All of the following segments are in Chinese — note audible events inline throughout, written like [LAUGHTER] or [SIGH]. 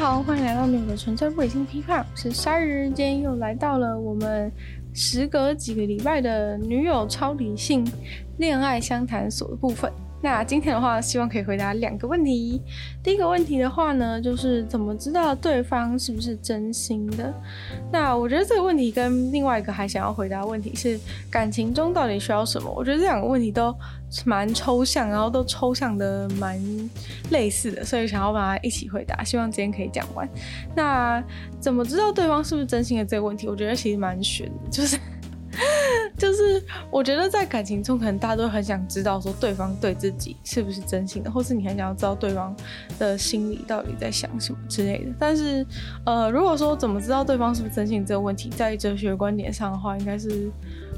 好，欢迎来到女友的纯粹不理性批判，我是鲨鱼。今天又来到了我们时隔几个礼拜的女友超理性恋爱相谈所的部分。那今天的话，希望可以回答两个问题。第一个问题的话呢，就是怎么知道对方是不是真心的？那我觉得这个问题跟另外一个还想要回答的问题是，感情中到底需要什么？我觉得这两个问题都蛮抽象，然后都抽象的蛮类似的，所以想要把它一起回答。希望今天可以讲完。那怎么知道对方是不是真心的这个问题，我觉得其实蛮悬的，就是。[LAUGHS] 就是我觉得在感情中，可能大家都很想知道说对方对自己是不是真心的，或是你很想要知道对方的心里到底在想什么之类的。但是，呃，如果说怎么知道对方是不是真心这个问题，在哲学观点上的话，应该是。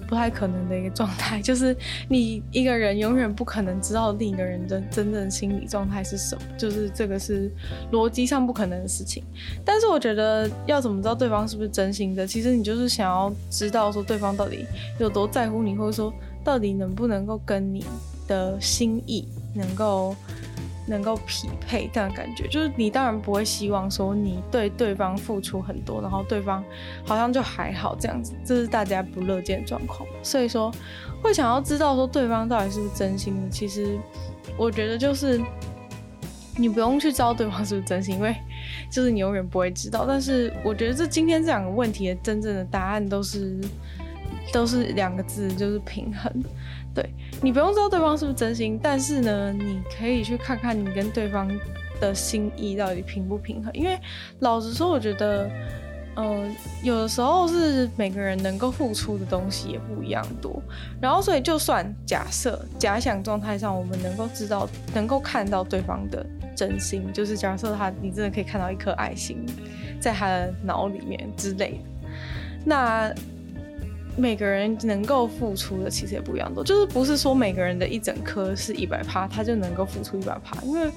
不太可能的一个状态，[LAUGHS] 就是你一个人永远不可能知道另一个人的真正心理状态是什么，就是这个是逻辑上不可能的事情。但是我觉得要怎么知道对方是不是真心的，其实你就是想要知道说对方到底有多在乎你，或者说到底能不能够跟你的心意能够。能够匹配这样感觉，就是你当然不会希望说你对对方付出很多，然后对方好像就还好这样子，这是大家不乐见的状况。所以说，会想要知道说对方到底是不是真心的，其实我觉得就是你不用去知道对方是不是真心，因为就是你永远不会知道。但是我觉得这今天这两个问题的真正的答案都是都是两个字，就是平衡。对，你不用知道对方是不是真心，但是呢，你可以去看看你跟对方的心意到底平不平衡。因为老实说，我觉得，嗯、呃，有的时候是每个人能够付出的东西也不一样多。然后，所以就算假设假想状态上，我们能够知道、能够看到对方的真心，就是假设他，你真的可以看到一颗爱心在他的脑里面之类的，那。每个人能够付出的其实也不一样多，就是不是说每个人的一整颗是一百趴，他就能够付出一百趴。因为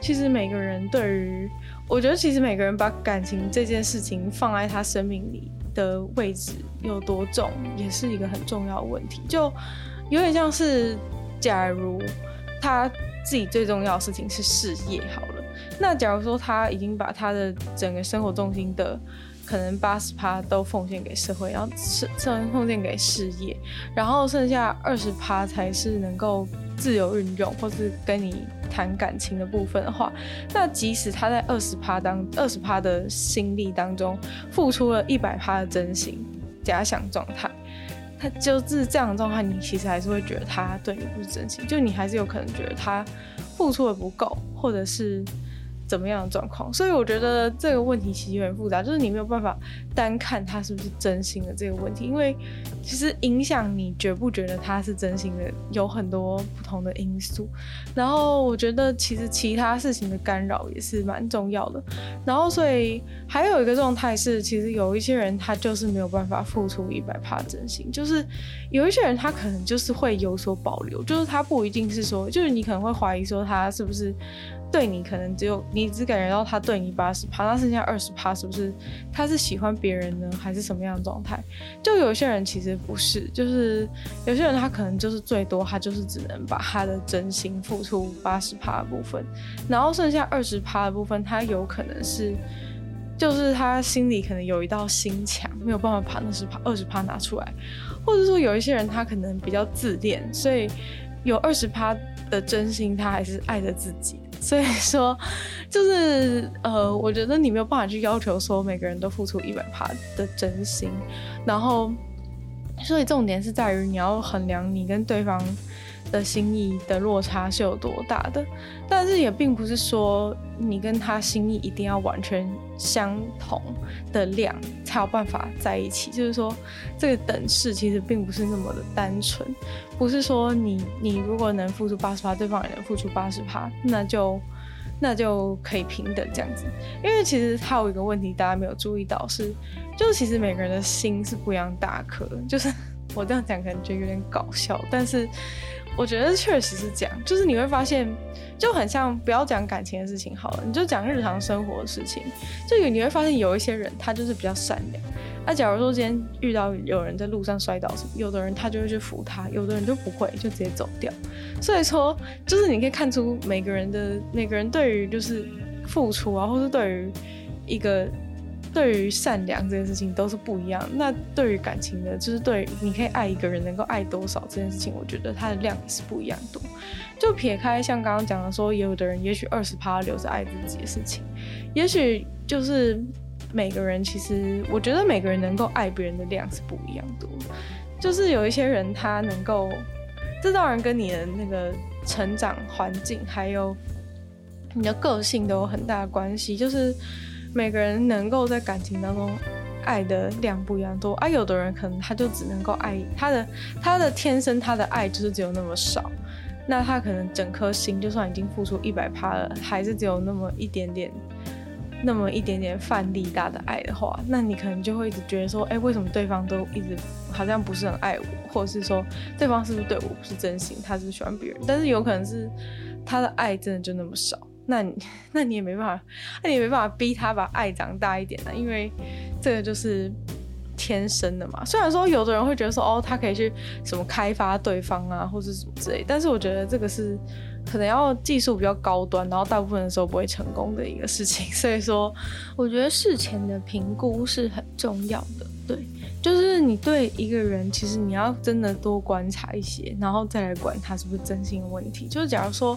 其实每个人对于，我觉得其实每个人把感情这件事情放在他生命里的位置有多重，也是一个很重要的问题。就有点像是，假如他自己最重要的事情是事业好了，那假如说他已经把他的整个生活重心的。可能八十趴都奉献给社会，然后是剩奉献给事业，然后剩下二十趴才是能够自由运用或是跟你谈感情的部分的话，那即使他在二十趴当二十趴的心力当中付出了一百趴的真心，假想状态，他就是这样的状态，你其实还是会觉得他对你不是真心，就你还是有可能觉得他付出的不够，或者是。怎么样的状况？所以我觉得这个问题其实有点复杂，就是你没有办法单看他是不是真心的这个问题，因为其实影响你觉不觉得他是真心的有很多不同的因素。然后我觉得其实其他事情的干扰也是蛮重要的。然后所以还有一个状态是，其实有一些人他就是没有办法付出一百趴真心，就是有一些人他可能就是会有所保留，就是他不一定是说，就是你可能会怀疑说他是不是。对你可能只有你只感觉到他对你八十趴，那剩下二十趴是不是他是喜欢别人呢，还是什么样的状态？就有些人其实不是，就是有些人他可能就是最多他就是只能把他的真心付出八十趴的部分，然后剩下二十趴的部分，他有可能是就是他心里可能有一道心墙，没有办法把那十趴二十趴拿出来，或者说有一些人他可能比较自恋，所以有二十趴的真心他还是爱着自己。所以说，就是呃，我觉得你没有办法去要求说每个人都付出一百趴的真心，然后，所以重点是在于你要衡量你跟对方的心意的落差是有多大的，但是也并不是说你跟他心意一定要完全相同的量才有办法在一起。就是说，这个等式其实并不是那么的单纯，不是说你你如果能付出八十趴，对方也能付出八十趴，那就那就可以平等这样子。因为其实还有一个问题，大家没有注意到是，就是其实每个人的心是不一样大颗，就是 [LAUGHS] 我这样讲可能觉有点搞笑，但是。我觉得确实是这样，就是你会发现，就很像不要讲感情的事情好了，你就讲日常生活的事情，就有你会发现有一些人他就是比较善良。那、假如说今天遇到有人在路上摔倒什么，有的人他就会去扶他，有的人就不会，就直接走掉。所以说，就是你可以看出每个人的每个人对于就是付出啊，或是对于一个。对于善良这件事情都是不一样。那对于感情的，就是对你可以爱一个人能够爱多少这件事情，我觉得它的量也是不一样多。就撇开像刚刚讲的说，也有的人也许二十趴留着爱自己的事情，也许就是每个人其实，我觉得每个人能够爱别人的量是不一样多。就是有一些人他能够，这当然跟你的那个成长环境还有你的个性都有很大的关系，就是。每个人能够在感情当中爱的量不一样多啊，有的人可能他就只能够爱他的，他的天生他的爱就是只有那么少，那他可能整颗心就算已经付出一百趴了，还是只有那么一点点，那么一点点范例大的爱的话，那你可能就会一直觉得说，哎，为什么对方都一直好像不是很爱我，或者是说对方是不是对我不是真心，他是不是喜欢别人，但是有可能是他的爱真的就那么少。那你，[LAUGHS] 那你也没办法，那你也没办法逼他把爱长大一点呢，因为这个就是天生的嘛。虽然说有的人会觉得说，哦，他可以去什么开发对方啊，或是什么之类，但是我觉得这个是可能要技术比较高端，然后大部分的时候不会成功的一个事情。[LAUGHS] 所以说，我觉得事前的评估是很重要的，对。就是你对一个人，其实你要真的多观察一些，然后再来管他是不是真心的问题。就是假如说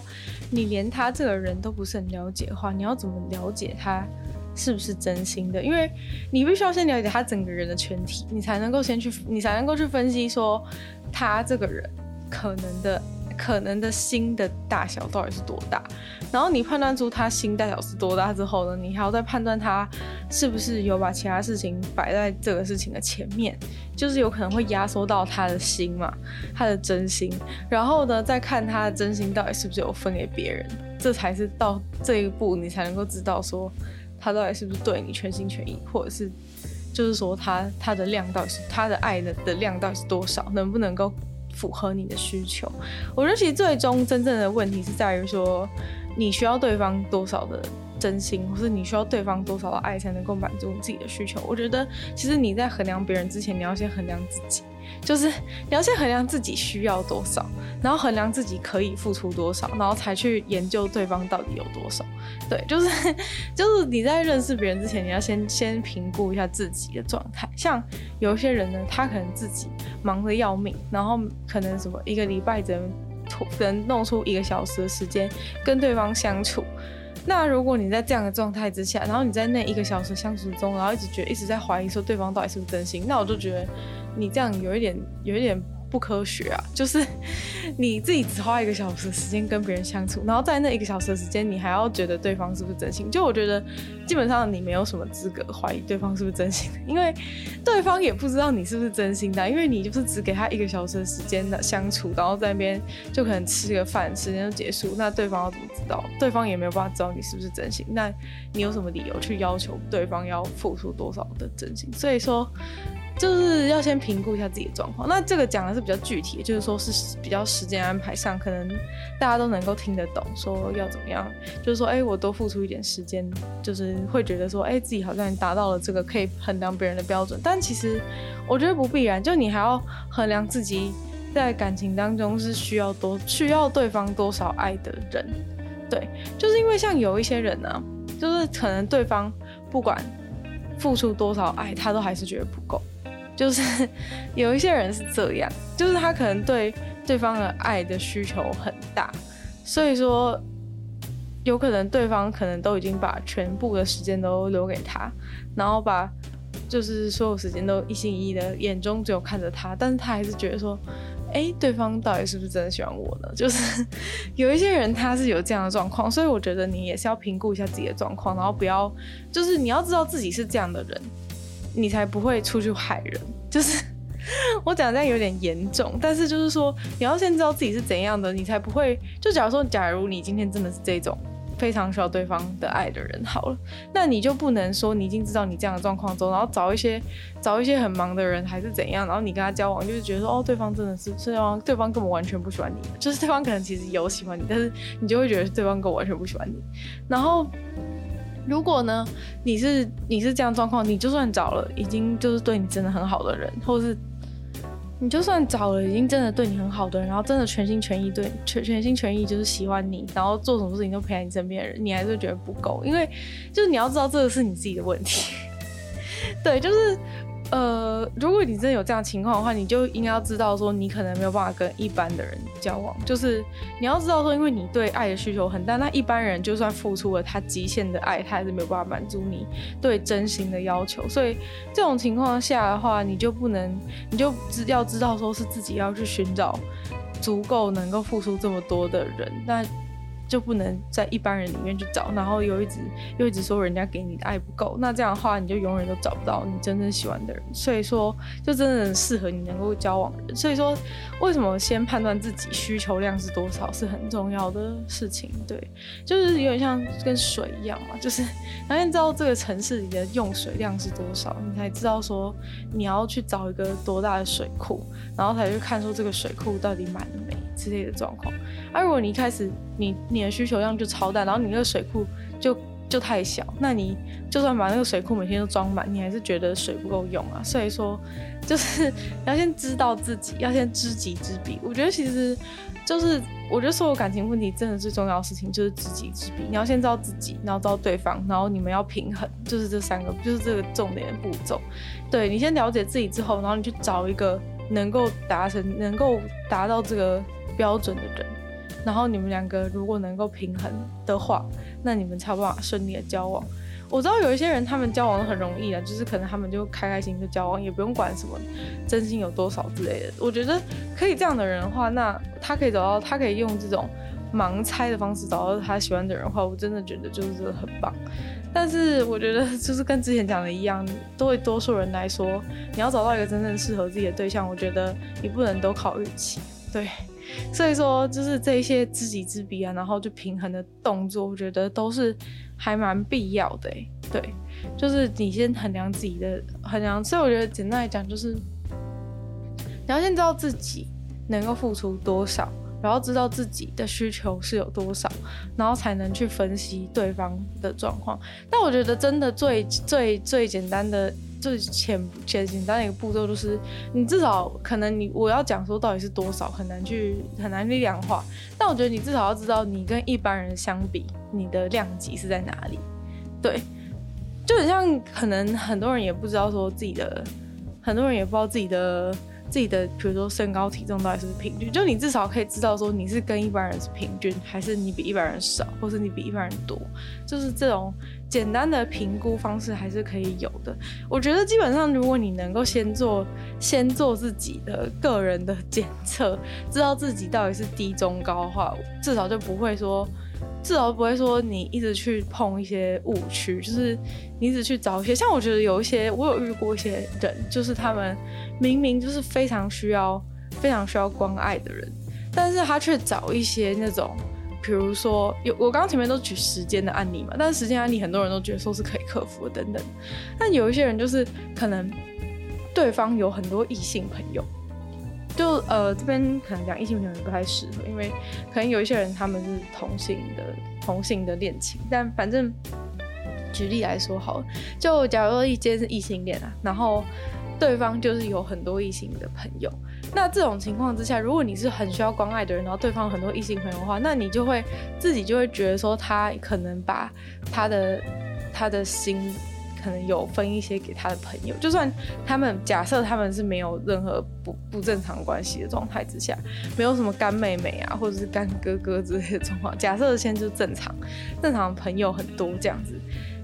你连他这个人都不是很了解的话，你要怎么了解他是不是真心的？因为你必须要先了解他整个人的全体，你才能够先去，你才能够去分析说他这个人可能的。可能的心的大小到底是多大？然后你判断出他心大小是多大之后呢，你还要再判断他是不是有把其他事情摆在这个事情的前面，就是有可能会压缩到他的心嘛，他的真心。然后呢，再看他的真心到底是不是有分给别人，这才是到这一步你才能够知道说他到底是不是对你全心全意，或者是就是说他他的量到底是他的爱的的量到底是多少，能不能够。符合你的需求，我觉得其实最终真正的问题是在于说，你需要对方多少的真心，或是你需要对方多少的爱才能够满足你自己的需求。我觉得其实你在衡量别人之前，你要先衡量自己。就是你要先衡量自己需要多少，然后衡量自己可以付出多少，然后才去研究对方到底有多少。对，[LAUGHS] 就是就是你在认识别人之前，你要先先评估一下自己的状态。像有些人呢，他可能自己忙得要命，然后可能什么一个礼拜只能只能弄出一个小时的时间跟对方相处。那如果你在这样的状态之下，然后你在那一个小时相处中，然后一直觉得一直在怀疑说对方到底是不是真心，那我就觉得。你这样有一点，有一点不科学啊！就是你自己只花一个小时时间跟别人相处，然后在那一个小时的时间，你还要觉得对方是不是真心？就我觉得，基本上你没有什么资格怀疑对方是不是真心，因为对方也不知道你是不是真心的，因为你就是只给他一个小时的时间的相处，然后在那边就可能吃个饭，时间就结束。那对方要怎么知道？对方也没有办法知道你是不是真心。那你有什么理由去要求对方要付出多少的真心？所以说。就是要先评估一下自己的状况。那这个讲的是比较具体，就是说是比较时间安排上，可能大家都能够听得懂，说要怎么样。就是说，哎、我多付出一点时间，就是会觉得说，哎、自己好像达到了这个可以衡量别人的标准。但其实我觉得不必然，就你还要衡量自己在感情当中是需要多需要对方多少爱的人。对，就是因为像有一些人呢、就是可能对方不管付出多少爱，他都还是觉得不够。就是 [LAUGHS] 有一些人是这样，就是他可能对对方的爱的需求很大，所以说有可能对方可能都已经把全部的时间都留给他，然后把就是所有时间都一心一意的眼中只有看着他，但是他还是觉得说哎、对方到底是不是真的喜欢我呢？[LAUGHS] 就是 [LAUGHS] 有一些人他是有这样的状况，所以我觉得你也是要评估一下自己的状况，然后不要，就是你要知道自己是这样的人，你才不会出去害人。[LAUGHS] 就是我讲这样有点严重，但是就是说你要先知道自己是怎样的，你才不会。就假如说，假如你今天真的是这种。非常需要对方的爱的人，好了，那你就不能说你已经知道你这样的状况中，然后找一些找一些很忙的人还是怎样，然后你跟他交往就是觉得说哦，对方真的是对方对方根本完全不喜欢你，就是对方可能其实有喜欢你，但是你就会觉得对方根本完全不喜欢你。然后如果呢，你是你是这样状况，你就算找了已经就是对你真的很好的人，或是。你就算找了已经真的对你很好的人，然后真的全心全意对全全心全意就是喜欢你，然后做什么事情都陪在你身边的人，你还是觉得不够，因为就是你要知道这个是你自己的问题，对，就是。呃，如果你真的有这样情况的话，你就应该要知道说，你可能没有办法跟一般的人交往。就是你要知道说，因为你对爱的需求很大，那一般人就算付出了他极限的爱，他还是没有办法满足你对真心的要求。所以这种情况下的话，你就不能，你就知要知道说是自己要去寻找足够能够付出这么多的人。那就不能在一般人里面去找，然后又一直又一直说人家给你的爱不够，那这样的话你就永远都找不到你真正喜欢的人。所以说，就真的适合你能够交往的人。所以说，为什么先判断自己需求量是多少是很重要的事情。对，就是有点像跟水一样嘛，就是然后你知道这个城市里的用水量是多少，你才知道说你要去找一个多大的水库，然后才去看说这个水库到底满了没。之类的状况，而、啊、如果你一开始你你的需求量就超大，然后你那个水库就就太小，那你就算把那个水库每天都装满，你还是觉得水不够用啊。所以说，就是 [LAUGHS] 要先知道自己，要先知己知彼。我觉得其实就是，我觉得所有感情问题真的最重要的事情就是知己知彼。你要先知道自己，然后知道对方，然后你们要平衡，就是这三个，就是这个重点的步骤。对，你先了解自己之后，然后你去找一个能够达成、能够达到这个。标准的人，然后你们两个如果能够平衡的话，那你们才有办法顺利的交往。我知道有一些人他们交往很容易啊，就是可能他们就开开心心的交往，也不用管什么真心有多少之类的。我觉得可以这样的人的话，那他可以找到，他可以用这种盲猜的方式找到他喜欢的人的话，我真的觉得就是很棒。但是我觉得就是跟之前讲的一样，对多数人来说，你要找到一个真正适合自己的对象，我觉得你不能都靠运气，对。所以说，就是这些知己知彼啊，然后就平衡的动作，我觉得都是还蛮必要的。对，就是你先衡量自己的衡量。所以我觉得简单来讲，就是你要先知道自己能够付出多少，然后知道自己的需求是有多少，然后才能去分析对方的状况。但我觉得真的最最最简单的。最简简简单的一个步骤就是，你至少可能你我要讲说到底是多少，很难去很难去量化。但我觉得你至少要知道，你跟一般人相比，你的量级是在哪里。对，就很像可能很多人也不知道说自己的，很多人也不知道自己的。自己的，比如说身高体重到底是不是平均？就你至少可以知道说你是跟一般人是平均，还是你比一般人少，或是你比一般人多，就是这种简单的评估方式还是可以有的。我觉得基本上，如果你能够先做先做自己的个人的检测，知道自己到底是低中高的话，至少就不会说。至少不会说你一直去碰一些误区，就是你一直去找一些。像我觉得有一些，我有遇过一些人，就是他们明明就是非常需要、非常需要关爱的人，但是他却找一些那种，比如说有我刚刚前面都举时间的案例嘛，但是时间案例很多人都觉得说是可以克服的等等。但有一些人就是可能对方有很多异性朋友。就呃这边可能讲异性朋友不太适合，因为可能有一些人他们是同性的同性的恋情，但反正举例来说好了，就假如说一间是异性恋啊，然后对方就是有很多异性的朋友，那这种情况之下，如果你是很需要关爱的人，然后对方很多异性朋友的话，那你就会自己就会觉得说他可能把他的他的心。可能有分一些给他的朋友，就算他们假设他们是没有任何不不正常关系的状态之下，没有什么干妹妹啊，或者是干哥哥之类的状况，假设现在就正常，正常朋友很多这样子，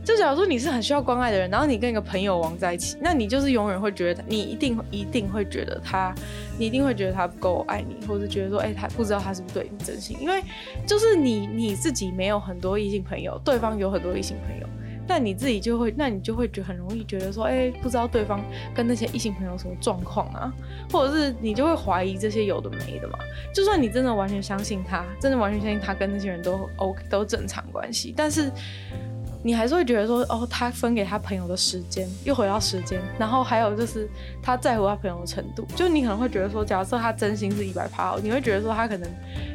就假如说你是很需要关爱的人，然后你跟一个朋友玩在一起，那你就是永远会觉得你一定一定会觉得他，你一定会觉得他不够爱你，或者觉得说，哎、他不知道他是不是对你真心，因为就是你你自己没有很多异性朋友，对方有很多异性朋友。但你自己就会，那你就会觉很容易觉得说，哎、不知道对方跟那些异性朋友什么状况啊，或者是你就会怀疑这些有的没的嘛。就算你真的完全相信他，真的完全相信他跟那些人都 OK 都正常关系，但是。你还是会觉得说，哦，他分给他朋友的时间，又回到时间，然后还有就是他在乎他朋友的程度，就你可能会觉得说，假设他真心是一百趴，你会觉得说他可能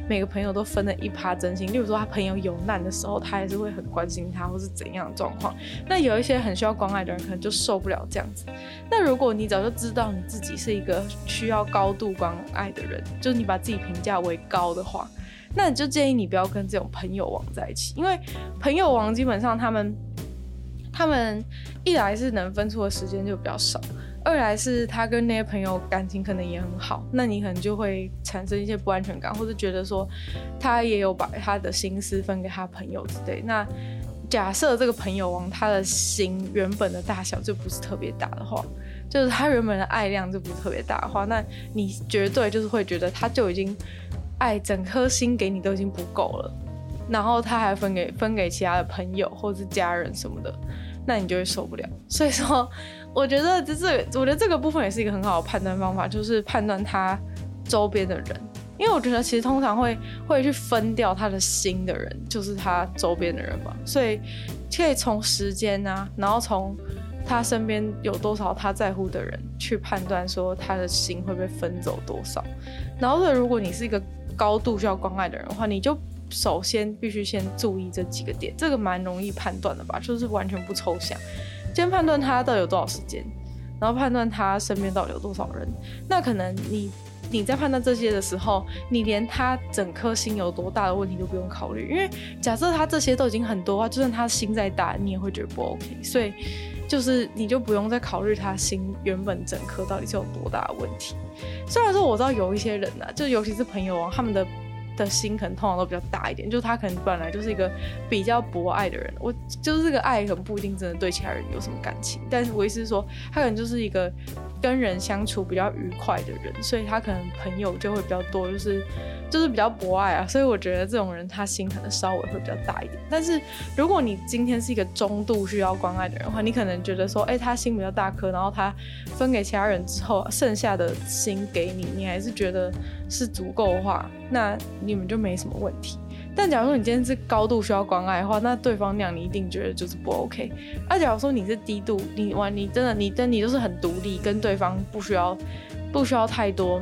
每个朋友都分了一趴真心，例如说他朋友有难的时候，他还是会很关心他，或是怎样的状况。那有一些很需要关爱的人，可能就受不了这样子。那如果你早就知道你自己是一个需要高度关爱的人，就是你把自己评价为高的话。那你就建议你不要跟这种朋友王在一起，因为朋友王基本上他们，他们一来是能分出的时间就比较少，二来是他跟那些朋友感情可能也很好，那你可能就会产生一些不安全感，或者觉得说他也有把他的心思分给他朋友之类。那假设这个朋友王他的心原本的大小就不是特别大的话，就是他原本的爱量就不是特别大的话，那你绝对就是会觉得他就已经。爱整颗心给你都已经不够了，然后他还分给分给其他的朋友或是家人什么的，那你就会受不了。所以说，我觉得这这，我觉得这个部分也是一个很好的判断方法，就是判断他周边的人，因为我觉得其实通常会会去分掉他的心的人，就是他周边的人嘛。所以可以从时间啊，然后从他身边有多少他在乎的人去判断说他的心会被分走多少。然后，如果你是一个高度需要关爱的人的话，你就首先必须先注意这几个点，这个蛮容易判断的吧，就是完全不抽象。先判断他到底有多少时间，然后判断他身边到底有多少人。那可能你你在判断这些的时候，你连他整颗心有多大的问题都不用考虑，因为假设他这些都已经很多的话，就算他心再大，你也会觉得不 OK。所以就是你就不用再考虑他心原本整颗到底是有多大的问题。虽然说我知道有一些人呢、啊，就尤其是朋友啊，他们的的心可能通常都比较大一点，就是他可能本来就是一个比较博爱的人，我就是这个爱可能不一定真的对其他人有什么感情，但是我意思是说，他可能就是一个跟人相处比较愉快的人，所以他可能朋友就会比较多，就是。就是比较博爱啊，所以我觉得这种人他心可能稍微会比较大一点。但是如果你今天是一个中度需要关爱的人的话，你可能觉得说，哎、他心比较大颗，然后他分给其他人之后，剩下的心给你，你还是觉得是足够的话，那你们就没什么问题。但假如说你今天是高度需要关爱的话，那对方那样你一定觉得就是不 OK。那假如说你是低度，你玩你真的你真你就是很独立，跟对方不需要不需要太多。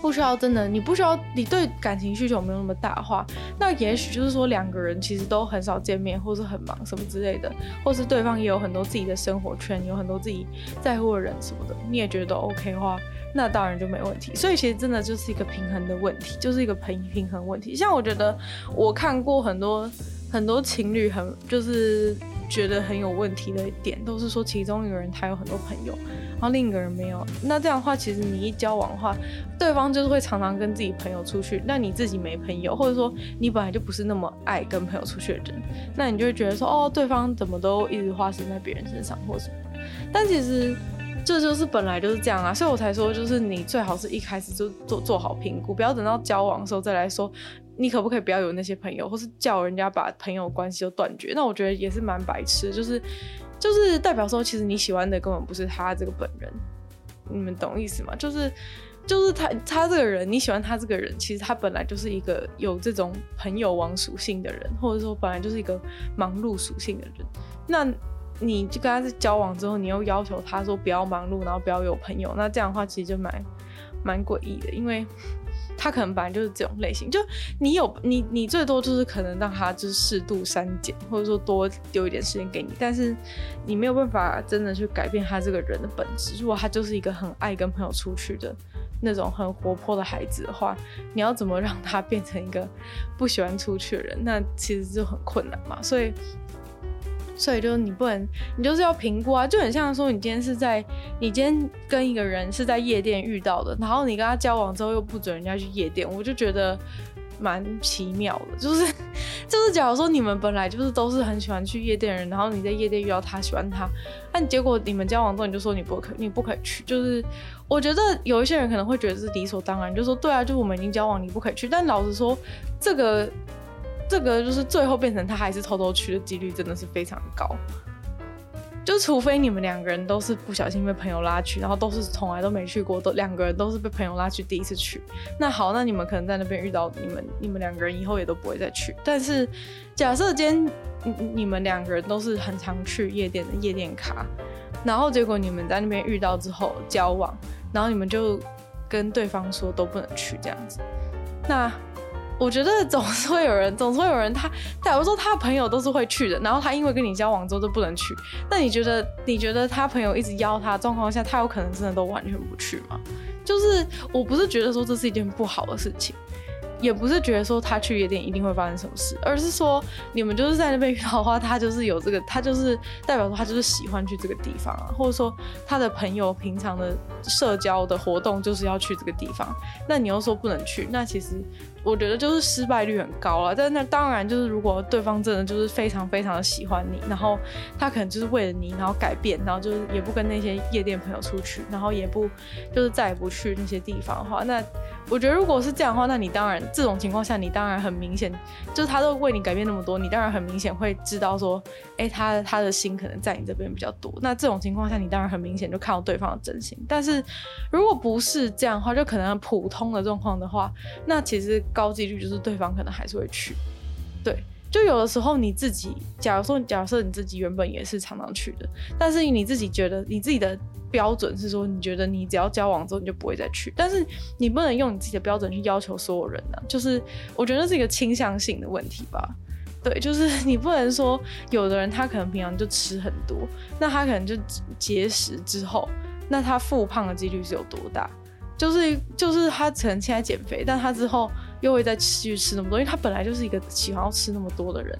不需要真的，你不需要，你对感情需求没有那么大话，那也许就是说两个人其实都很少见面，或是很忙什么之类的，或是对方也有很多自己的生活圈，有很多自己在乎的人什么的，你也觉得 OK 的话，那当然就没问题。所以其实真的就是一个平衡的问题，就是一个平平衡问题。像我觉得我看过很多很多情侣，很就是。觉得很有问题的一点，都是说其中一个人他有很多朋友，然后另一个人没有。那这样的话，其实你一交往的话，对方就是会常常跟自己朋友出去，那你自己没朋友，或者说你本来就不是那么爱跟朋友出去的人，那你就会觉得说，哦，对方怎么都一直花时间在别人身上或什么。但其实这就是本来就是这样啊，所以我才说，就是你最好是一开始就做做好评估，不要等到交往的时候再来说。你可不可以不要有那些朋友，或是叫人家把朋友关系都断绝？那我觉得也是蛮白痴，就是就是代表说，其实你喜欢的根本不是他这个本人，你们懂意思吗？就是就是他他这个人，你喜欢他这个人，其实他本来就是一个有这种朋友王属性的人，或者说本来就是一个忙碌属性的人。那你就跟他在交往之后，你又要求他说不要忙碌，然后不要有朋友，那这样的话其实就蛮蛮诡异的，因为。他可能本来就是这种类型，就你有你你最多就是可能让他就是适度删减，或者说多丢一点时间给你，但是你没有办法真的去改变他这个人的本质。如果他就是一个很爱跟朋友出去的那种很活泼的孩子的话，你要怎么让他变成一个不喜欢出去的人？那其实就很困难嘛。所以。所以就是你不能，你就是要评估啊，就很像说你今天是在，你今天跟一个人是在夜店遇到的，然后你跟他交往之后又不准人家去夜店，我就觉得蛮奇妙的，就是 [LAUGHS] 就是假如说你们本来就是都是很喜欢去夜店的人，然后你在夜店遇到他喜欢他，但结果你们交往之后你就说你不可，你不可以去，就是我觉得有一些人可能会觉得是理所当然，就说对啊，就是我们已经交往，你不可以去。但老实说，这个这个就是最后变成他还是偷偷去的几率真的是非常高。就除非你们两个人都是不小心被朋友拉去，然后都是从来都没去过，都两个人都是被朋友拉去第一次去。那好，那你们可能在那边遇到你们，你们两个人以后也都不会再去。但是假设今天你你们两个人都是很常去夜店的夜店咖，然后结果你们在那边遇到之后交往，然后你们就跟对方说都不能去这样子，那。我觉得总是会有人，总是会有人他，假如说他朋友都是会去的，然后他因为跟你交往之后就不能去，那你觉得你觉得他朋友一直邀他状况下，他有可能真的都完全不去吗？就是我不是觉得说这是一件不好的事情。也不是觉得说他去夜店一定会发生什么事，而是说你们就是在那边遇到的话，他就是有这个，他就是代表说他就是喜欢去这个地方啊，[LAUGHS] 或者说他的朋友平常的社交的活动就是要去这个地方，那你又说不能去，那其实我觉得就是失败率很高啊。但那当然就是如果对方真的就是非常非常的喜欢你，然后他可能就是为了你然后改变，然后就是也不跟那些夜店朋友出去，然后也不就是再也不去那些地方的话，那我觉得如果是这样的话，那你当然。这种情况下，你当然很明显，就是他都为你改变那么多，你当然很明显会知道说，哎，他他的心可能在你这边比较多。那这种情况下，你当然很明显就看到对方的真心。但是如果不是这样的话，就可能普通的状况的话，那其实高几率就是对方可能还是会去。对，就有的时候你自己，假如说假设你自己原本也是常常去的，但是你自己觉得你自己的。标准是说，你觉得你只要交往之后你就不会再去，但是你不能用你自己的标准去要求所有人呢、就是我觉得是一个倾向性的问题吧。对，就是 [LAUGHS] 你不能说有的人他可能平常就吃很多，那他可能就节食之后，那他复胖的几率是有多大？就是就是他可能现在减肥，但他之后。又会再继续吃那么多，因为他本来就是一个喜欢要吃那么多的人。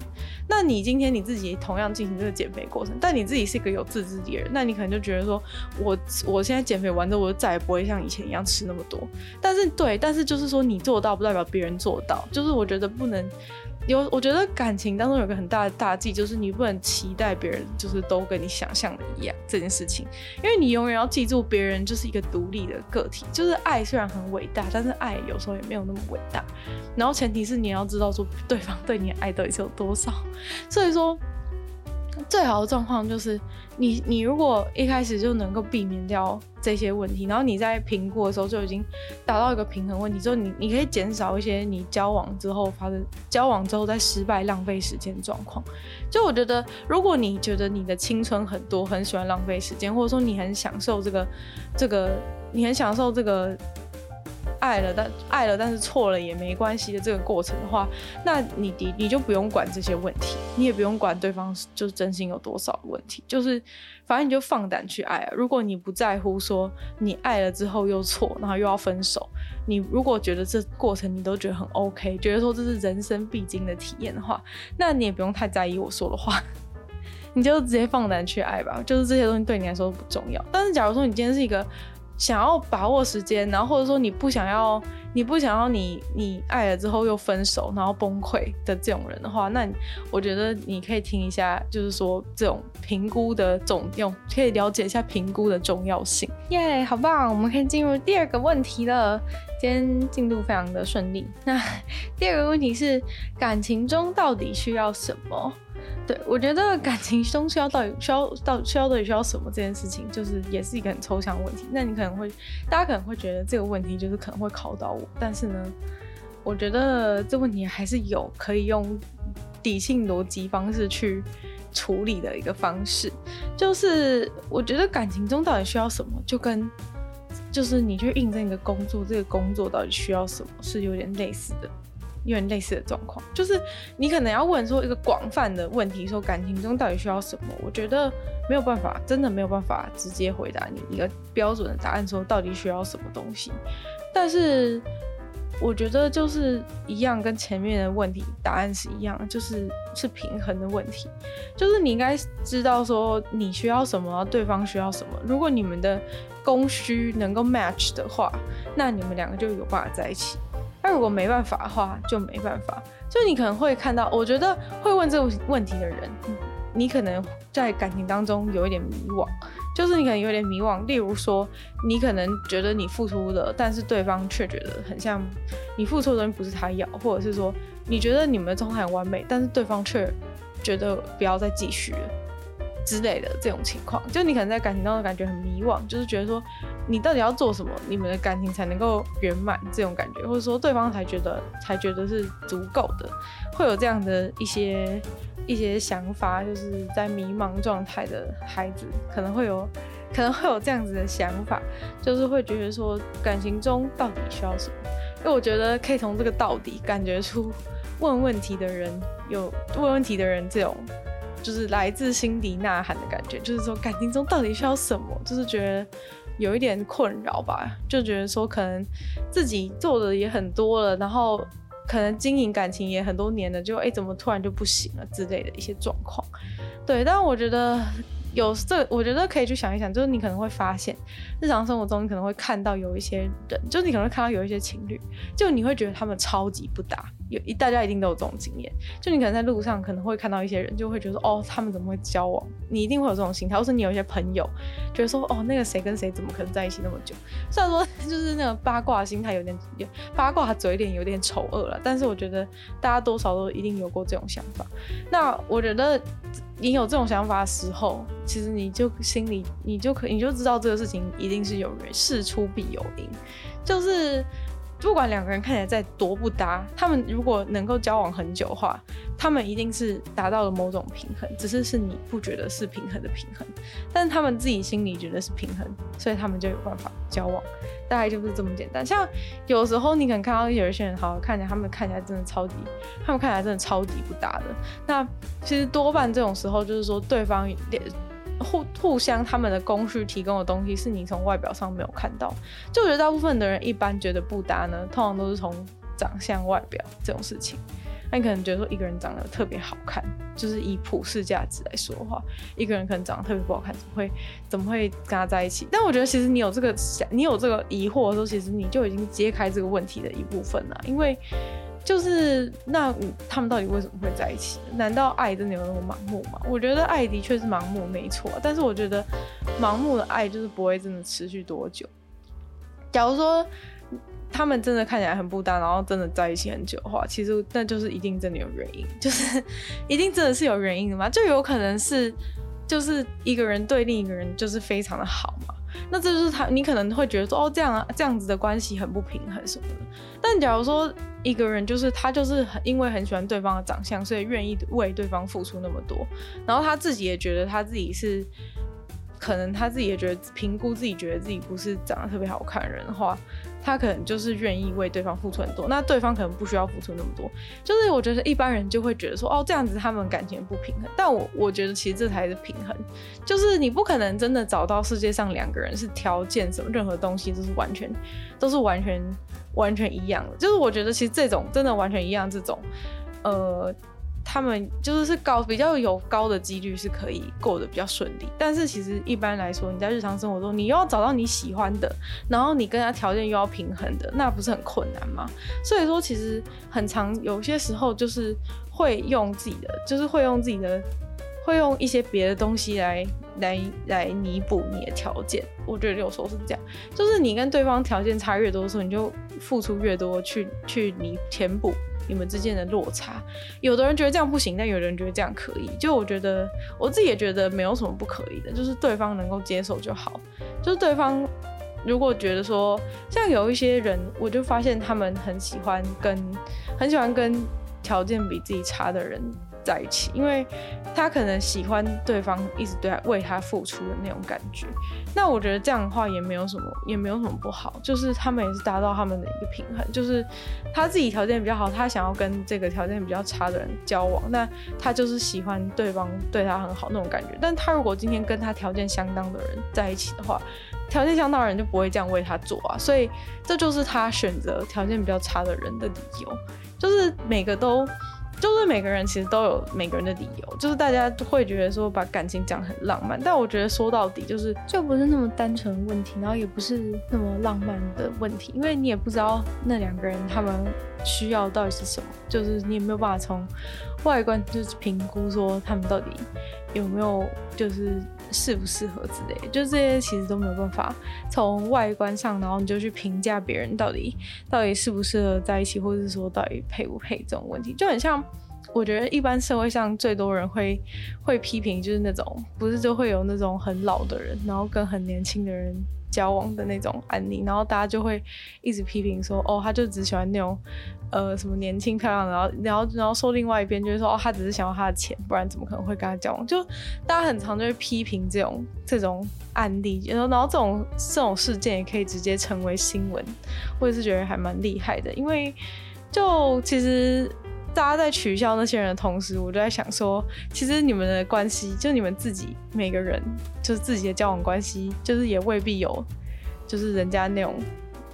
那你今天你自己同样进行这个减肥过程，但你自己是一个有自制力的人，那你可能就觉得说，我我现在减肥完之后，我就再也不会像以前一样吃那么多。但是对，但是就是说你做到不代表别人做到，就是我觉得不能。有，我觉得感情当中有个很大的大忌，就是你不能期待别人就是都跟你想象的一样这件事情，因为你永远要记住，别人就是一个独立的个体。就是爱虽然很伟大，但是爱有时候也没有那么伟大。然后前提是你要知道说对方对你的爱到底是有多少。所以说。最好的状况就是你，你如果一开始就能够避免掉这些问题，然后你在评估的时候就已经达到一个平衡问题之后，你你可以减少一些你交往之后发生交往之后在失败浪费时间状况。就我觉得，如果你觉得你的青春很多，很喜欢浪费时间，或者说你很享受这个这个，你很享受这个。爱了，但爱了，但是错了也没关系的这个过程的话，那你你你就不用管这些问题，你也不用管对方就是真心有多少问题，就是反正你就放胆去爱啊。如果你不在乎说你爱了之后又错，然后又要分手，你如果觉得这过程你都觉得很 OK，觉得说这是人生必经的体验的话，那你也不用太在意我说的话，[LAUGHS] 你就直接放胆去爱吧。就是这些东西对你来说都不重要。但是假如说你今天是一个。想要把握时间，然后或者说你不想要，你不想要你你爱了之后又分手，然后崩溃的这种人的话，那我觉得你可以听一下，就是说这种评估的重用，可以了解一下评估的重要性。耶，好棒！我们可以进入第二个问题了。今天进度非常的顺利。那 [LAUGHS] 第二个问题是，感情中到底需要什么？对，我觉得感情中需要到底需要到需要到底需要什么这件事情，就是也是一个很抽象的问题。那你可能会，大家可能会觉得这个问题就是可能会考到我，但是呢，我觉得这问题还是有可以用理性逻辑方式去处理的一个方式。就是我觉得感情中到底需要什么，就跟就是你去应征一个工作，这个工作到底需要什么，是有点类似的。有点类似的状况，就是你可能要问说一个广泛的问题，说感情中到底需要什么？我觉得没有办法，真的没有办法直接回答你一个标准的答案，说到底需要什么东西。但是我觉得就是一样，跟前面的问题答案是一样，就是是平衡的问题。就是你应该知道说你需要什么，对方需要什么。如果你们的供需能够 match 的话，那你们两个就有办法在一起。如果没办法的话，就没办法。就你可能会看到，我觉得会问这个问题的人，你可能在感情当中有一点迷惘，就是你可能有点迷惘。例如说，你可能觉得你付出了，但是对方却觉得很像你付出的东西不是他要，或者是说你觉得你们的状态很完美，但是对方却觉得不要再继续了。之类的这种情况，就你可能在感情当中感觉很迷惘，就是觉得说你到底要做什么，你们的感情才能够圆满这种感觉，或者说对方才觉得才觉得是足够的，会有这样的一些一些想法，就是在迷茫状态的孩子可能会有可能会有这样子的想法，就是会觉得说感情中到底需要什么？因为我觉得可以从这个到底感觉出问问题的人有问问题的人这种。就是来自心底呐喊的感觉，就是说感情中到底需要什么？就是觉得有一点困扰吧，就觉得说可能自己做的也很多了，然后可能经营感情也很多年了，就哎、怎么突然就不行了之类的一些状况。对，但我觉得。有这，我觉得可以去想一想，就是你可能会发现，日常生活中你可能会看到有一些人，就是你可能会看到有一些情侣，就你会觉得他们超级不搭，有一大家一定都有这种经验，就你可能在路上可能会看到一些人，就会觉得哦，他们怎么会交往？你一定会有这种心态，或是你有一些朋友觉得说哦，那个谁跟谁怎么可能在一起那么久？虽然说 [LAUGHS] 就是那个八卦心态有点八卦嘴脸有点丑恶了，但是我觉得大家多少都一定有过这种想法。那我觉得。你有这种想法的时候，其实你就心里你就可你就知道这个事情一定是有人事出必有因，就是。不管两个人看起来再多不搭，他们如果能够交往很久的话，他们一定是达到了某种平衡，只是是你不觉得是平衡的平衡，但是他们自己心里觉得是平衡，所以他们就有办法交往，大概就是这么简单。像有时候你可能看到有一些人，好好看起来，他们看起来真的超级，他们看起来真的超级不搭的。那其实多半这种时候，就是说对方。互互相，他们的工序提供的东西是你从外表上没有看到。就我觉得大部分的人一般觉得不搭呢，通常都是从长相、外表这种事情。那你可能觉得说一个人长得特别好看，就是以普世价值来说的话，一个人可能长得特别不好看，怎么会怎么会跟他在一起？但我觉得其实你有这个想，你有这个疑惑的时候，其实你就已经揭开这个问题的一部分了，因为。就是那他们到底为什么会在一起？难道爱真的有那么盲目吗？我觉得爱的确是盲目，没错。但是我觉得盲目的爱就是不会真的持续多久。假如说他们真的看起来很不搭，然后真的在一起很久的话，其实那就是一定真的有原因，就是一定真的是有原因的嘛？就有可能是就是一个人对另一个人就是非常的好嘛。那这就是他，你可能会觉得说，哦，这样啊，这样子的关系很不平衡什么的。但假如说一个人就是他就是很因为很喜欢对方的长相，所以愿意为对方付出那么多，然后他自己也觉得他自己是。可能他自己也觉得评估自己觉得自己不是长得特别好看的人的话，他可能就是愿意为对方付出很多，那对方可能不需要付出那么多。就是我觉得一般人就会觉得说，哦，这样子他们感情不平衡。但我我觉得其实这才是平衡，就是你不可能真的找到世界上两个人是条件什么任何东西都是完全都是完全完全一样的。就是我觉得其实这种真的完全一样这种，呃。他们就是是高比较有高的几率是可以过得比较顺利，但是其实一般来说，你在日常生活中，你又要找到你喜欢的，然后你跟他条件又要平衡的，那不是很困难吗？所以说，其实很常有些时候就是会用自己的，就是会用自己的，会用一些别的东西来来来弥补你的条件。我觉得有时候是这样，就是你跟对方条件差越多的时候，你就付出越多去去弥填补。你们之间的落差，有的人觉得这样不行，但有的人觉得这样可以。就我觉得，我自己也觉得没有什么不可以的，就是对方能够接受就好。就是对方如果觉得说，像有一些人，我就发现他们很喜欢跟很喜欢跟条件比自己差的人在一起，因为他可能喜欢对方一直对他为他付出的那种感觉。那我觉得这样的话也没有什么，也没有什么不好，就是他们也是达到他们的一个平衡，就是他自己条件比较好，他想要跟这个条件比较差的人交往，那他就是喜欢对方对他很好那种感觉。但他如果今天跟他条件相当的人在一起的话，条件相当的人就不会这样为他做啊，所以这就是他选择条件比较差的人的理由，就是每个都。就是每个人其实都有每个人的理由，就是大家会觉得说把感情讲很浪漫，但我觉得说到底就是就不是那么单纯问题，然后也不是那么浪漫的问题，因为你也不知道那两个人他们需要到底是什么，就是你也没有办法从外观就是评估说他们到底有没有就是适不适合之类，就这些其实都没有办法从外观上，然后你就去评价别人到底到底适不适合在一起，或者是说到底配不配这种问题，就很像。我觉得一般社会上最多人会会批评，就是那种不是就会有那种很老的人，然后跟很年轻的人交往的那种案例，然后大家就会一直批评说，哦，他就只喜欢那种呃什么年轻漂亮的，然后然后然后说另外一边就是说，哦，他只是想要他的钱，不然怎么可能会跟他交往？就大家很常就会批评这种这种案例，然后然后这种这种事件也可以直接成为新闻，我也是觉得还蛮厉害的，因为就其实。大家在取笑那些人的同时，我就在想说，其实你们的关系，就你们自己每个人，就是自己的交往关系，就是也未必有，就是人家那种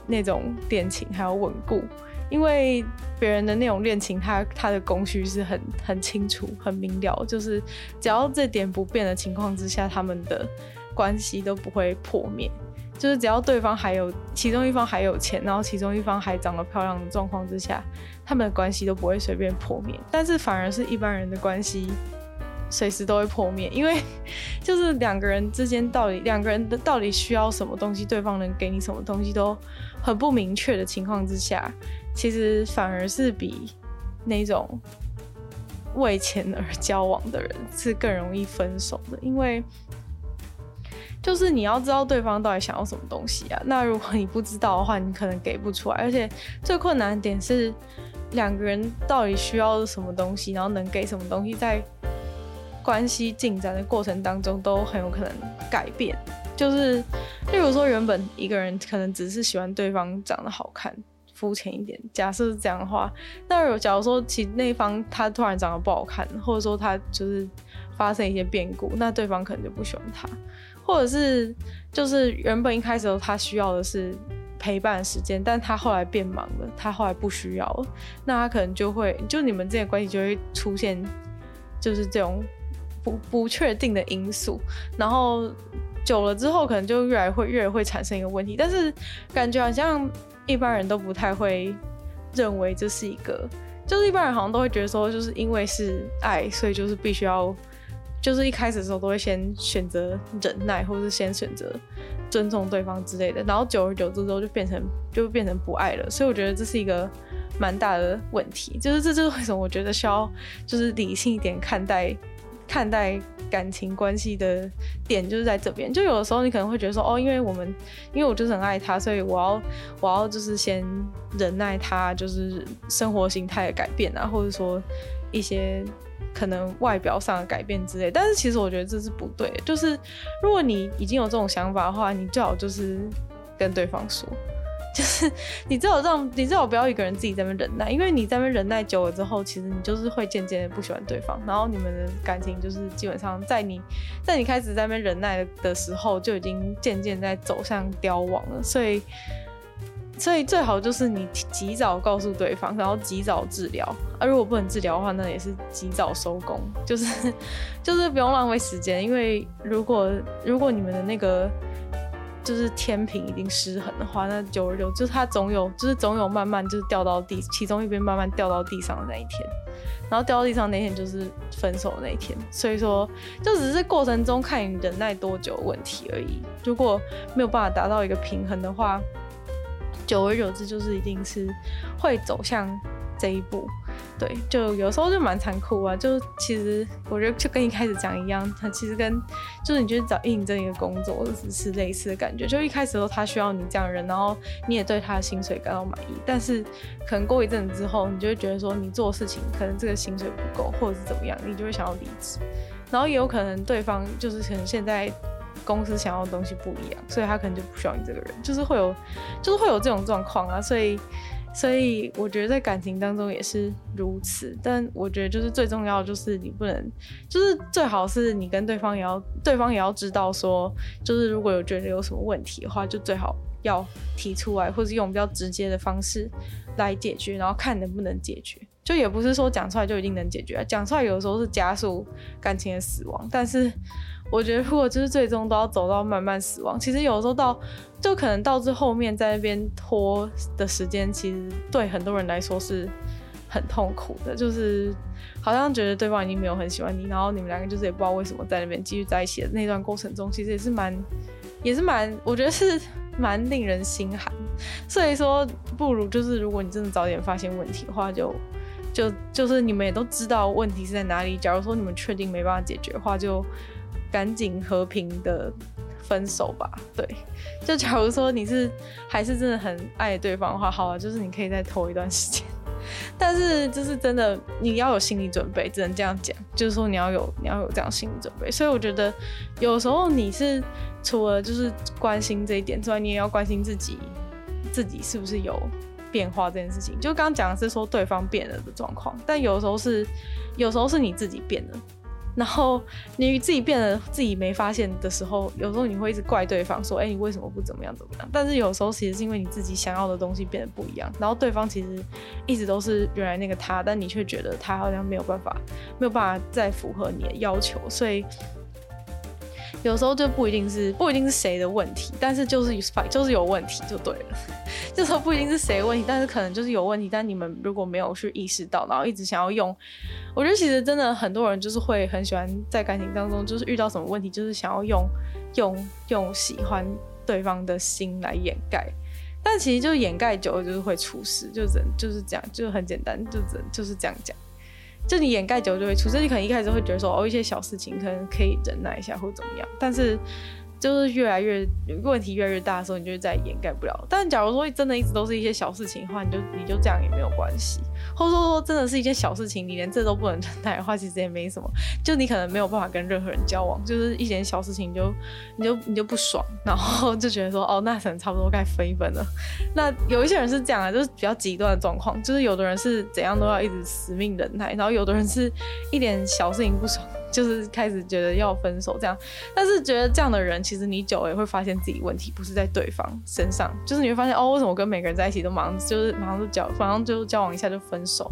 那种恋情还要稳固，因为别人的那种恋情，他他的工序是很很清楚、很明了，就是只要这点不变的情况之下，他们的关系都不会破灭。就是只要对方还有其中一方还有钱，然后其中一方还长得漂亮的状况之下，他们的关系都不会随便破灭。但是反而是一般人的关系，随时都会破灭，因为就是两个人之间到底两个人的到底需要什么东西，对方能给你什么东西都很不明确的情况之下，其实反而是比那种为钱而交往的人是更容易分手的，因为。就是你要知道对方到底想要什么东西啊。那如果你不知道的话，你可能给不出来。而且最困难的点是，两个人到底需要什么东西，然后能给什么东西，在关系进展的过程当中都很有可能改变。就是，例如说，原本一个人可能只是喜欢对方长得好看、肤浅一点。假设是这样的话，那如果假如说其那一方他突然长得不好看，或者说他就是发生一些变故，那对方可能就不喜欢他。或者是，就是原本一开始他需要的是陪伴时间，但他后来变忙了，他后来不需要了，那他可能就会，就你们之间关系就会出现，就是这种不不确定的因素，然后久了之后，可能就越来会越来会产生一个问题，但是感觉好像一般人都不太会认为这是一个，就是一般人好像都会觉得说，就是因为是爱，所以就是必须要。就是一开始的时候都会先选择忍耐，或是先选择尊重对方之类的，然后久而久之之后就变成就变成不爱了。所以我觉得这是一个蛮大的问题，就是这就是为什么我觉得需要就是理性一点看待看待感情关系的点，就是在这边。就有的时候你可能会觉得说，哦，因为我们因为我就是很爱他，所以我要我要就是先忍耐他，就是生活形态的改变啊，或者说一些。可能外表上的改变之类，但是其实我觉得这是不对的。就是如果你已经有这种想法的话，你最好就是跟对方说，就是你最好让你最好不要一个人自己在那边忍耐，因为你在那边忍耐久了之后，其实你就是会渐渐的不喜欢对方，然后你们的感情就是基本上在你在你开始在那边忍耐的时候，就已经渐渐在走向凋亡了，所以。所以最好就是你及早告诉对方，然后及早治疗。啊，如果不能治疗的话，那也是及早收工，就是 [LAUGHS] 就是不用浪费时间。因为如果如果你们的那个就是天平已经失衡的话，那久而久，就是他总有就是总有慢慢就是掉到地，其中一边慢慢掉到地上的那一天，然后掉到地上那天就是分手的那一天。所以说，就只是过程中看你忍耐多久问题而已。如果没有办法达到一个平衡的话，久而久之，就是一定是会走向这一步，对，就有时候就蛮残酷啊。就其实我觉得就跟一开始讲一样，他其实跟就是你去找应征一个工作，是类似的感觉。就一开始的时候他需要你这样的人，然后你也对他的薪水感到满意，但是可能过一阵子之后，你就会觉得说你做事情可能这个薪水不够，或者是怎么样，你就会想要离职。然后也有可能对方就是可能现在。公司想要的东西不一样，所以他可能就不需要你这个人，就是会有，就是会有这种状况啊。所以，所以我觉得在感情当中也是如此。但我觉得就是最重要的就是你不能，就是最好是你跟对方也要，对方也要知道说，就是如果有觉得有什么问题的话，就最好要提出来，或者用比较直接的方式来解决，然后看能不能解决。就也不是说讲出来就一定能解决，啊讲出来有时候是加速感情的死亡。但是我觉得，如果就是最终都要走到慢慢死亡，其实有时候到就可能到最后面在那边拖的时间，其实对很多人来说是很痛苦的，就是好像觉得对方已经没有很喜欢你，然后你们两个就是也不知道为什么在那边继续在一起的那段过程中，其实也是蛮也是蛮，我觉得是蛮令人心寒。所以说，不如就是如果你真的早点发现问题的话，就就就是你们也都知道问题是在哪里。假如说你们确定没办法解决的话，就赶紧和平的分手吧。对，就假如说你是还是真的很爱对方的话，好啊，就是你可以再拖一段时间。[LAUGHS] 但是就是真的，你要有心理准备，只能这样讲。就是说你要有你要有这样心理准备。所以我觉得有时候你是除了就是关心这一点之外，你也要关心自己。自己是不是有变化这件事情，就刚刚讲的是说对方变了的状况，但有时候是，有时候是你自己变了，然后你自己变得，自己没发现的时候，有时候你会一直怪对方说，哎、你为什么不怎么样怎么样？但是有时候其实是因为你自己想要的东西变得不一样，然后对方其实一直都是原来那个他，但你却觉得他好像没有办法，没有办法再符合你的要求，所以。有时候就不一定是不一定是谁的问题，但是就是就是有问题就对了。[LAUGHS] 就说不一定是谁的问题，但是可能就是有问题。但你们如果没有去意识到，然后一直想要用，我觉得其实真的很多人就是会很喜欢在感情当中，就是遇到什么问题，就是想要用用用喜欢对方的心来掩盖。但其实就是掩盖久了就是会出事，就真就是这样，就是很简单，就真就是这样讲。就你掩盖久了就会出，所以你可能一开始会觉得说，哦，一些小事情可能可以忍耐一下或怎么样，但是。就是越来越问题越来越大的时候，你就再也掩盖不了。但假如说真的一直都是一些小事情的话，你就你就这样也没有关系。或者说真的是一件小事情，你连这都不能忍耐的话，其实也没什么。就你可能没有办法跟任何人交往，就是一点小事情就你就你就不爽，然后就觉得说 [LAUGHS] 哦，那可能差不多该分一分了。那有一些人是这样啊，就是比较极端的状况，就是有的人是怎样都要一直死命忍耐，然后有的人是一点小事情不爽。就是开始觉得要分手这样，但是觉得这样的人，其实你久了也会发现自己问题不是在对方身上，就是你会发现哦，为什么我跟每个人在一起都马上就是马上就交，马上就交往一下就分手？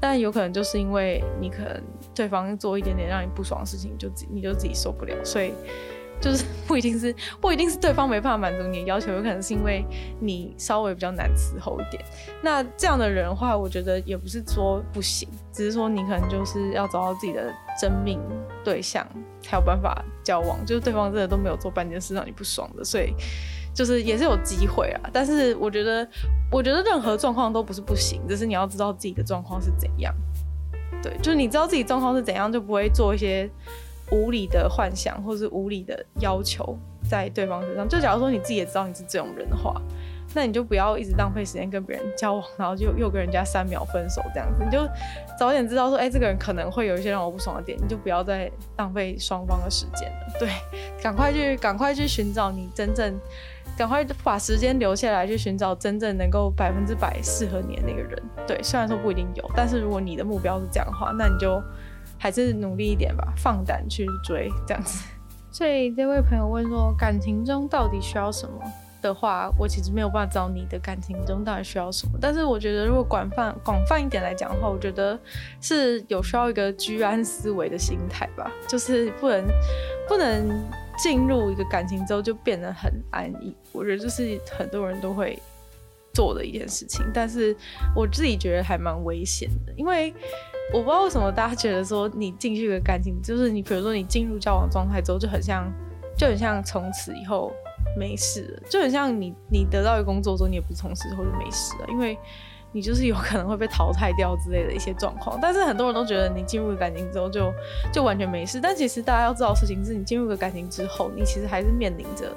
但有可能就是因为你可能对方做一点点让你不爽的事情，就自你就自己受不了，所以。就是 [LAUGHS] 不一定是不一定是对方没办法满足你的要求，有可能是因为你稍微比较难伺候一点。那这样的人的话，我觉得也不是说不行，只是说你可能就是要找到自己的真命对象才有办法交往。就是对方真的都没有做半件事让你不爽的，所以就是也是有机会啊。但是我觉得，我觉得任何状况都不是不行，只是你要知道自己的状况是怎样。对，就是你知道自己状况是怎样，就不会做一些。无理的幻想或是无理的要求在对方身上，就假如说你自己也知道你是这种人的话，那你就不要一直浪费时间跟别人交往，然后就又跟人家三秒分手这样子，你就早点知道说，哎、这个人可能会有一些让我不爽的点，你就不要再浪费双方的时间了。对，赶快去，赶快去寻找你真正，赶快把时间留下来去寻找真正能够百分之百适合你的那个人。对，虽然说不一定有，但是如果你的目标是这样的话，那你就。还是努力一点吧，放胆去追这样子。所以这位朋友问说，感情中到底需要什么的话，我其实没有办法知道你的感情中到底需要什么。但是我觉得，如果广泛广泛一点来讲的话，我觉得是有需要一个居安思危的心态吧，就是不能不能进入一个感情之后就变得很安逸。我觉得这是很多人都会做的一件事情，但是我自己觉得还蛮危险的，因为。我不知道为什么大家觉得说你进去一个感情，就是你比如说你进入交往状态之后，就很像，就很像从此以后没事了，就很像你你得到一个工作之后，你也不是从此以后就没事了，因为你就是有可能会被淘汰掉之类的一些状况。但是很多人都觉得你进入感情之后就就完全没事，但其实大家要知道的事情是，你进入个感情之后，你其实还是面临着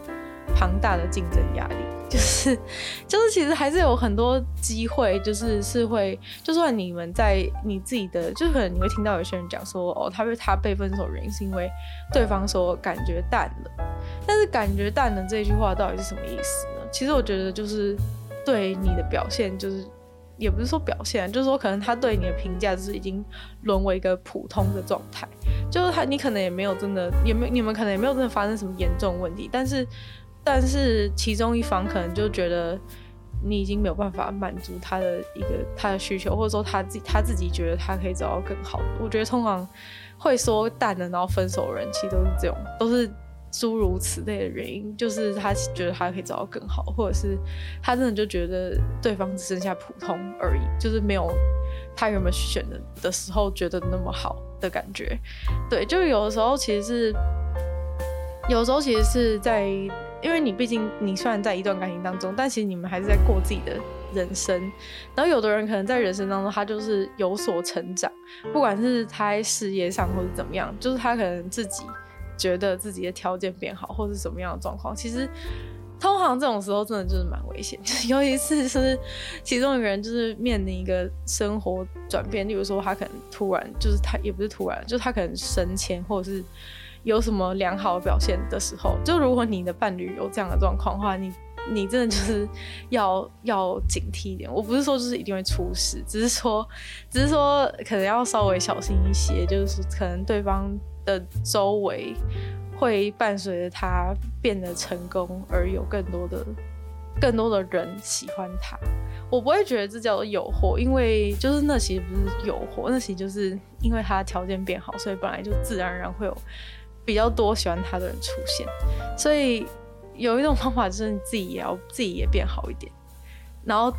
庞大的竞争压力，就是就是其实还是有很多机会，就是是会，就算你们在你自己的，就是可能你会听到有些人讲说，哦，他被他被分手原因是因为对方说感觉淡了，但是感觉淡了这句话到底是什么意思呢？其实我觉得就是对你的表现，就是也不是说表现，就是说可能他对你的评价就是已经沦为一个普通的状态，就是他你可能也没有真的，也没你们可能也没有真的发生什么严重问题，但是。但是其中一方可能就觉得，你已经没有办法满足他的一个他的需求，或者说他自他自己觉得他可以找到更好的。我觉得通常会说淡的然后分手的人，其实都是这种，都是诸如此类的原因，就是他觉得他可以找到更好，或者是他真的就觉得对方只剩下普通而已，就是没有他原本选的的时候觉得那么好的感觉。对，就有的时候其实是，有的时候其实是在。因为你毕竟你虽然在一段感情当中，但其实你们还是在过自己的人生。然后有的人可能在人生当中，他就是有所成长，不管是他在事业上或者怎么样，就是他可能自己觉得自己的条件变好，或是什么样的状况。其实通常这种时候真的就是蛮危险。就 [LAUGHS] 是有一次是其中一个人就是面临一个生活转变，例如说他可能突然就是他也不是突然，就是他可能升迁或者是。有什么良好的表现的时候，就如果你的伴侣有这样的状况的话，你你真的就是要 [LAUGHS] 要警惕一点。我不是说就是一定会出事，只是说只是说可能要稍微小心一些，就是可能对方的周围会伴随着他变得成功，而有更多的更多的人喜欢他。我不会觉得这叫做诱惑，因为就是那其实不是诱惑，那其实就是因为他条件变好，所以本来就自然而然会有。比较多喜欢他的人出现，所以有一种方法就是你自己也要自己也变好一点，然后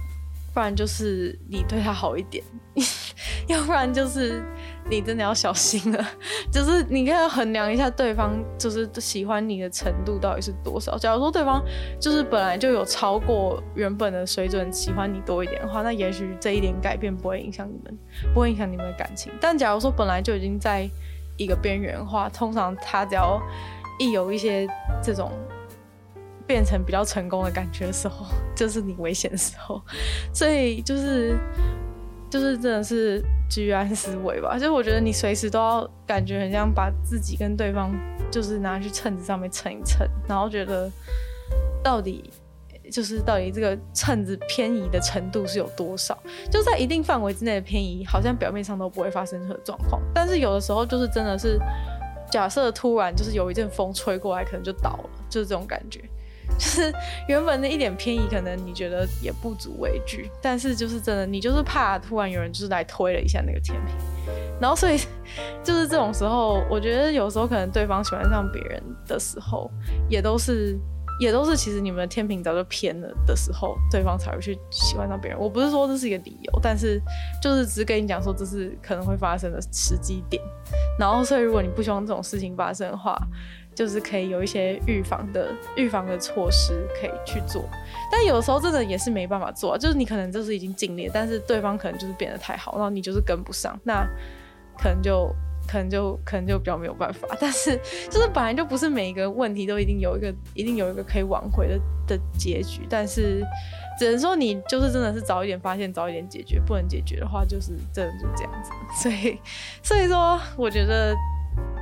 不然就是你对他好一点，[LAUGHS] 要不然就是你真的要小心了。[LAUGHS] 就是你可以衡量一下对方就是喜欢你的程度到底是多少。假如说对方就是本来就有超过原本的水准喜欢你多一点的话，那也许这一点改变不会影响你们，不会影响你们的感情。但假如说本来就已经在一个边缘化，通常他只要一有一些这种变成比较成功的感觉的时候，[LAUGHS] 就是你危险的时候。[LAUGHS] 所以就是就是真的是居安思危吧。就是我觉得你随时都要感觉很像把自己跟对方就是拿去秤子上面称一称，然后觉得到底。就是到底这个秤子偏移的程度是有多少？就在一定范围之内的偏移，好像表面上都不会发生任何状况。但是有的时候就是真的是，假设突然就是有一阵风吹过来，可能就倒了，就是这种感觉。就是原本的一点偏移，可能你觉得也不足为惧，但是就是真的，你就是怕突然有人就是来推了一下那个天平，然后所以就是这种时候，我觉得有时候可能对方喜欢上别人的时候，也都是。也都是，其实你们的天平早就偏了的时候，对方才会去喜欢上别人。我不是说这是一个理由，但是就是只跟你讲说这是可能会发生的时机点。然后，所以如果你不希望这种事情发生的话，就是可以有一些预防的预防的措施可以去做。但有时候真的也是没办法做，就是你可能就是已经尽力，但是对方可能就是变得太好，然后你就是跟不上，那可能就。可能就可能就比较没有办法，但是就是本来就不是每一个问题都一定有一个一定有一个可以挽回的的结局，但是只能说你就是真的是早一点发现，早一点解决，不能解决的话就是真的就这样子。所以所以说，我觉得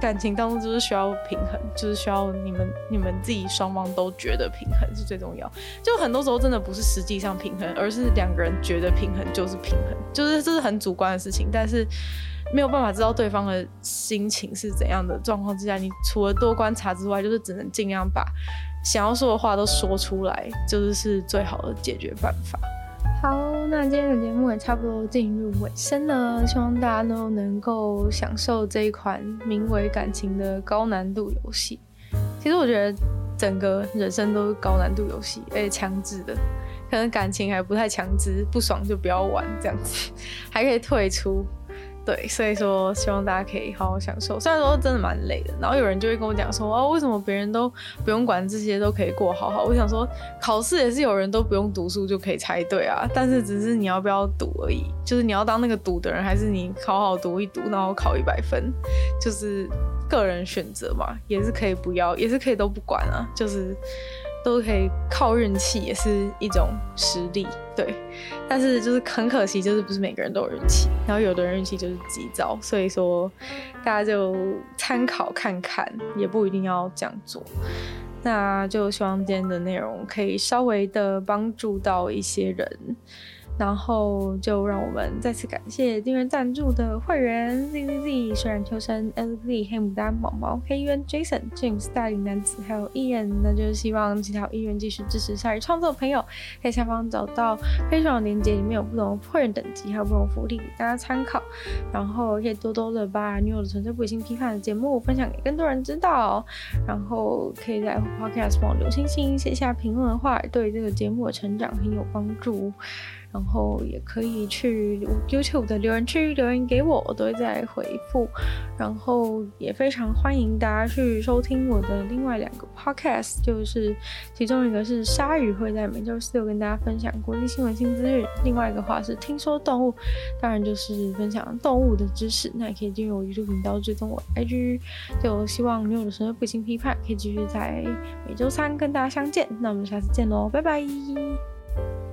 感情当中就是需要平衡，就是需要你们你们自己双方都觉得平衡是最重要。就很多时候真的不是实际上平衡，而是两个人觉得平衡就是平衡，就是这是很主观的事情，但是。没有办法知道对方的心情是怎样的状况之下，你除了多观察之外，就是只能尽量把想要说的话都说出来，就是是最好的解决办法。好，那今天的节目也差不多进入尾声了，希望大家都能够享受这一款名为感情的高难度游戏。其实我觉得整个人生都是高难度游戏，而且强制的，可能感情还不太强制，不爽就不要玩这样子，还可以退出。对，所以说希望大家可以好好享受。虽然说真的蛮累的，然后有人就会跟我讲说，哦，为什么别人都不用管这些都可以过好好？我想说，考试也是有人都不用读书就可以猜对啊，但是只是你要不要赌而已。就是你要当那个赌的人，还是你好好读一读，然后考一百分，就是个人选择嘛，也是可以不要，也是可以都不管啊，就是。都可以靠运气，也是一种实力，对。但是就是很可惜，就是不是每个人都有运气，然后有的人运气就是急躁，所以说大家就参考看看，也不一定要这样做。那就希望今天的内容可以稍微的帮助到一些人。然后就让我们再次感谢订阅赞助的会员 Z Z Z、虽然秋生、L Z、黑牡丹、毛毛、黑渊、Jason、James、大龄男子，还有 Ian。那就是希望其他有意愿继续支持鲨鱼创作的朋友，在下方找到 Patreon 的链接，里面有不同的会员等级，还有不同福利给大家参考。然后可以多多的把女友的纯粹不理性批判的节目分享给更多人知道。然后可以在 Podcast 网留星星、写下评论的话，对这个节目的成长很有帮助。然后也可以去 YouTube 的留言区留言给我，我都会再回复。然后也非常欢迎大家去收听我的另外两个 Podcast，就是其中一个是鲨鱼会在每周四有跟大家分享国际新闻新资讯，另外一个话是听说动物，当然就是分享动物的知识。那也可以进入我 YouTube 频道追踪我 IG，就希望女友的纯粹不理性批判可以继续在每周三跟大家相见。那我们下次见喽，拜拜。